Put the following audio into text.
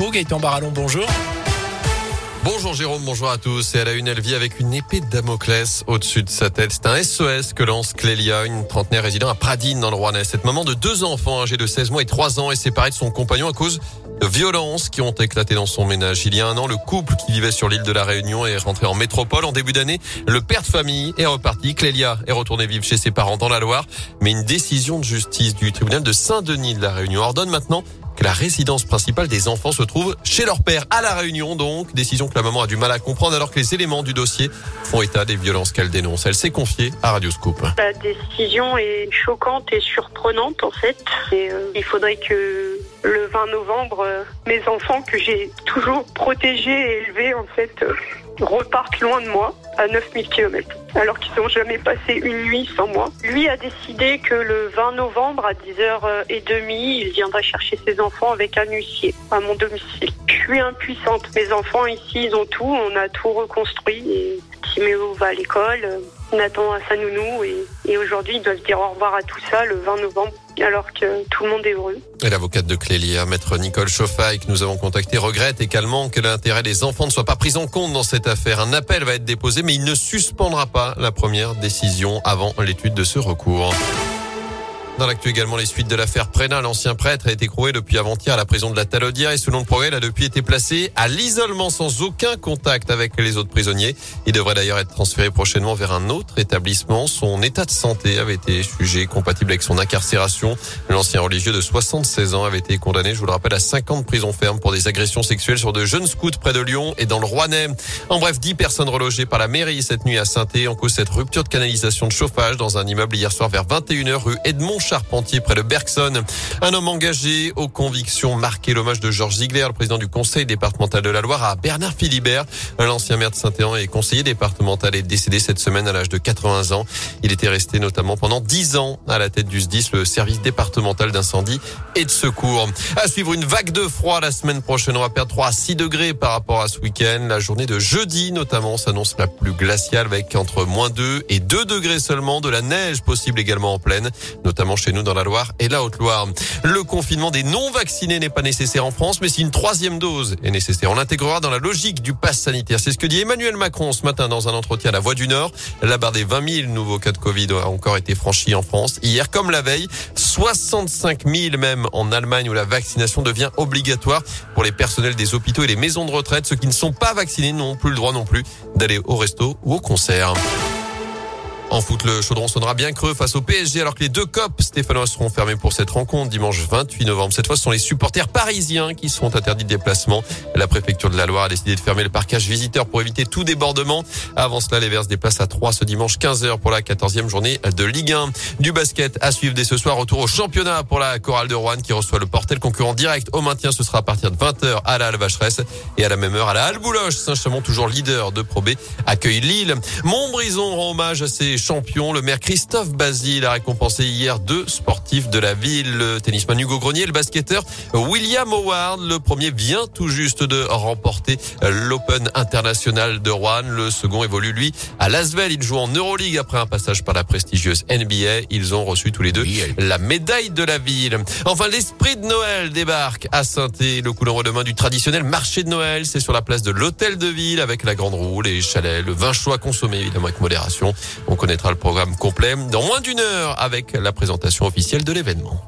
Gaëtan Barallon, bonjour. Bonjour Jérôme, bonjour à tous. Et à la une, elle vit avec une épée de Damoclès au-dessus de sa tête. C'est un SOS que lance Clélia, une trentenaire résidant à Pradine dans le Rouennais. Cette maman de deux enfants âgés de 16 mois et 3 ans est séparée de son compagnon à cause de violences qui ont éclaté dans son ménage. Il y a un an, le couple qui vivait sur l'île de la Réunion est rentré en métropole. En début d'année, le père de famille est reparti. Clélia est retournée vivre chez ses parents dans la Loire. Mais une décision de justice du tribunal de Saint-Denis de la Réunion ordonne maintenant que la résidence principale des enfants se trouve chez leur père à la Réunion donc décision que la maman a du mal à comprendre alors que les éléments du dossier font état des violences qu'elle dénonce. Elle s'est confiée à Radio Scoop. La décision est choquante et surprenante en fait. Euh, il faudrait que le 20 novembre, euh, mes enfants que j'ai toujours protégés et élevés en fait euh, repartent loin de moi à 9000 km alors qu'ils n'ont jamais passé une nuit sans moi. Lui a décidé que le 20 novembre à 10h30, il viendrait chercher ses enfants avec un huissier à mon domicile. Je suis impuissante. Mes enfants ici, ils ont tout. On a tout reconstruit Timéo va à l'école. Nathan a sa nounou et, et aujourd'hui ils doivent dire au revoir à tout ça le 20 novembre alors que tout le monde est heureux. Et l'avocate de Clélia, maître Nicole Chauffaille, que nous avons contacté, regrette également que l'intérêt des enfants ne soit pas pris en compte dans cette affaire. Un appel va être déposé, mais il ne suspendra pas la première décision avant l'étude de ce recours. Dans l'actu également, les suites de l'affaire Prénat, l'ancien prêtre a été croué depuis avant-hier à la prison de la Talodière et selon le progrès, il a depuis été placé à l'isolement sans aucun contact avec les autres prisonniers. Il devrait d'ailleurs être transféré prochainement vers un autre établissement. Son état de santé avait été jugé compatible avec son incarcération. L'ancien religieux de 76 ans avait été condamné, je vous le rappelle, à 50 prisons fermes pour des agressions sexuelles sur de jeunes scouts près de Lyon et dans le Rouennais. En bref, 10 personnes relogées par la mairie cette nuit à saint en cause cette rupture de canalisation de chauffage dans un immeuble hier soir vers 21h rue Edmond Charpentier près de Bergson. Un homme engagé aux convictions marqué l'hommage de Georges Ziegler, le président du conseil départemental de la Loire, à Bernard Philibert. L'ancien maire de Saint-Éan et conseiller départemental est décédé cette semaine à l'âge de 80 ans. Il était resté notamment pendant 10 ans à la tête du SDIS, le service départemental d'incendie et de secours. À suivre une vague de froid la semaine prochaine. On va perdre 3 à 6 degrés par rapport à ce week-end. La journée de jeudi notamment s'annonce la plus glaciale avec entre moins 2 et 2 degrés seulement de la neige possible également en pleine, notamment chez nous dans la Loire et la Haute-Loire. Le confinement des non-vaccinés n'est pas nécessaire en France, mais si une troisième dose est nécessaire, on l'intégrera dans la logique du pass sanitaire. C'est ce que dit Emmanuel Macron ce matin dans un entretien à la Voix du Nord. La barre des 20 000 nouveaux cas de Covid a encore été franchie en France. Hier, comme la veille, 65 000 même en Allemagne où la vaccination devient obligatoire pour les personnels des hôpitaux et les maisons de retraite. Ceux qui ne sont pas vaccinés n'ont plus le droit non plus d'aller au resto ou au concert. En foot, le chaudron sonnera bien creux face au PSG alors que les deux copes stéphanois seront fermés pour cette rencontre dimanche 28 novembre. Cette fois, ce sont les supporters parisiens qui seront interdits de déplacement. La préfecture de la Loire a décidé de fermer le parcage visiteur pour éviter tout débordement. Avant cela, les Verts se déplacent à 3 ce dimanche 15h pour la 14e journée de Ligue 1. Du basket à suivre dès ce soir. Retour au championnat pour la chorale de Rouen qui reçoit le portel concurrent direct au maintien. Ce sera à partir de 20h à la Halle-Vacheresse et à la même heure à la Halle-Bouloche. Saint-Chamond, toujours leader de Pro B, accueille Lille. Montbrison rend hommage à ses champion. Le maire Christophe Basile a récompensé hier deux sportifs de la ville, le tennisman Hugo Grenier et le basketteur William Howard. Le premier vient tout juste de remporter l'Open international de Rouen. Le second évolue, lui, à Lasvel. Il joue en Euroleague après un passage par la prestigieuse NBA. Ils ont reçu tous les deux la médaille de la ville. Enfin, l'esprit de Noël débarque à saint Le coup d'envoi demain du traditionnel marché de Noël. C'est sur la place de l'hôtel de ville avec la grande roue, les chalets, le vin chaud à consommer, évidemment, avec modération. On connaîtra le programme complet dans moins d'une heure avec la présentation officielle de l'événement.